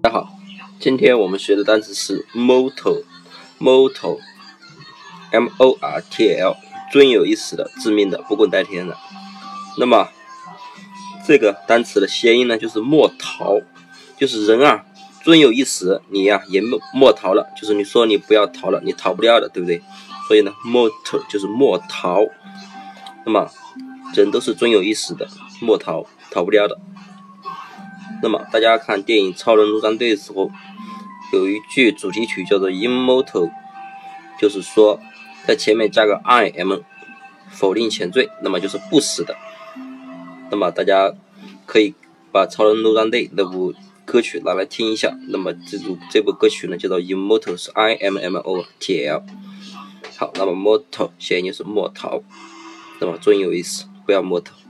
大家好今天我们学的单词是 mortal，mortal，m o r t l，尊有一死的，致命的，不共戴天的。那么这个单词的谐音呢，就是莫逃，就是人啊，尊有一死，你呀也莫莫逃了，就是你说你不要逃了，你逃不掉的，对不对？所以呢，mortal 就是莫逃。那么人都是尊有一死的，莫逃，逃不掉的。那么大家看电影《超人陆战队》的时候，有一句主题曲叫做《Immortal》，就是说在前面加个 “i m”，否定前缀，那么就是不死的。那么大家可以把《超人陆战队》那部歌曲拿来听一下。那么这部这部歌曲呢叫做《Immortal》，是 I M M O T L。好，那么 mortal 谐音就是莫逃，那么尊有意思，不要 mortal”。